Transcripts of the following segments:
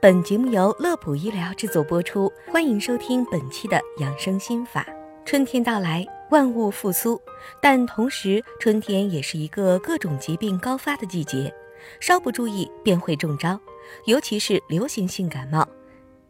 本节目由乐普医疗制作播出，欢迎收听本期的养生心法。春天到来，万物复苏，但同时，春天也是一个各种疾病高发的季节，稍不注意便会中招，尤其是流行性感冒。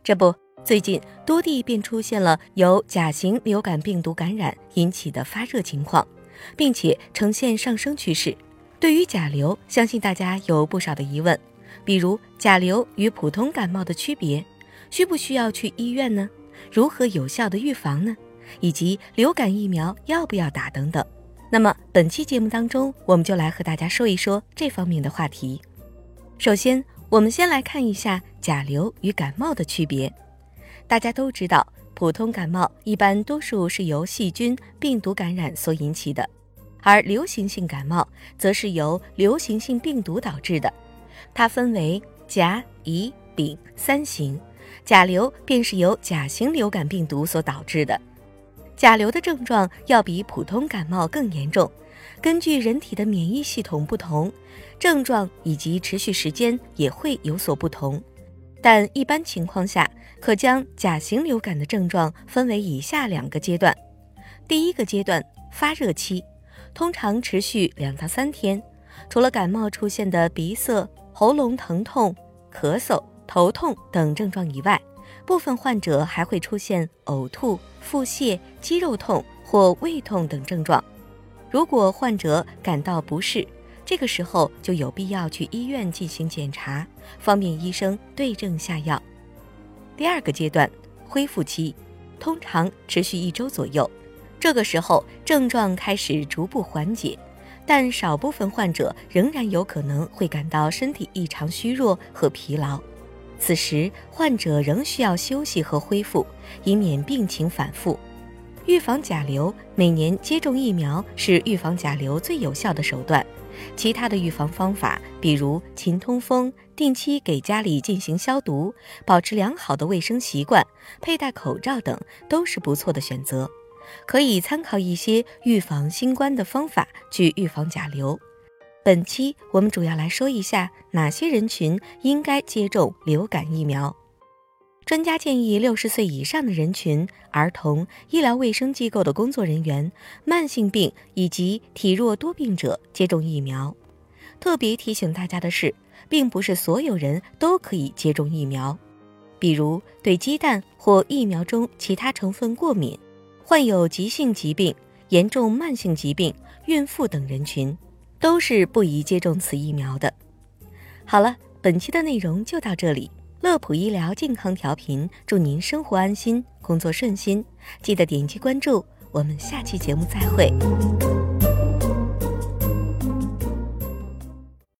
这不，最近多地便出现了由甲型流感病毒感染引起的发热情况，并且呈现上升趋势。对于甲流，相信大家有不少的疑问。比如甲流与普通感冒的区别，需不需要去医院呢？如何有效的预防呢？以及流感疫苗要不要打等等。那么本期节目当中，我们就来和大家说一说这方面的话题。首先，我们先来看一下甲流与感冒的区别。大家都知道，普通感冒一般多数是由细菌、病毒感染所引起的，而流行性感冒则是由流行性病毒导致的。它分为甲、乙、丙三型，甲流便是由甲型流感病毒所导致的。甲流的症状要比普通感冒更严重，根据人体的免疫系统不同，症状以及持续时间也会有所不同。但一般情况下，可将甲型流感的症状分为以下两个阶段：第一个阶段发热期，通常持续两到三天，除了感冒出现的鼻塞。喉咙疼痛、咳嗽、头痛等症状以外，部分患者还会出现呕吐、腹泻、肌肉痛或胃痛等症状。如果患者感到不适，这个时候就有必要去医院进行检查，方便医生对症下药。第二个阶段，恢复期，通常持续一周左右，这个时候症状开始逐步缓解。但少部分患者仍然有可能会感到身体异常虚弱和疲劳，此时患者仍需要休息和恢复，以免病情反复。预防甲流，每年接种疫苗是预防甲流最有效的手段。其他的预防方法，比如勤通风、定期给家里进行消毒、保持良好的卫生习惯、佩戴口罩等，都是不错的选择。可以参考一些预防新冠的方法去预防甲流。本期我们主要来说一下哪些人群应该接种流感疫苗。专家建议六十岁以上的人群、儿童、医疗卫生机构的工作人员、慢性病以及体弱多病者接种疫苗。特别提醒大家的是，并不是所有人都可以接种疫苗，比如对鸡蛋或疫苗中其他成分过敏。患有急性疾病、严重慢性疾病、孕妇等人群，都是不宜接种此疫苗的。好了，本期的内容就到这里。乐普医疗健康调频，祝您生活安心，工作顺心。记得点击关注，我们下期节目再会。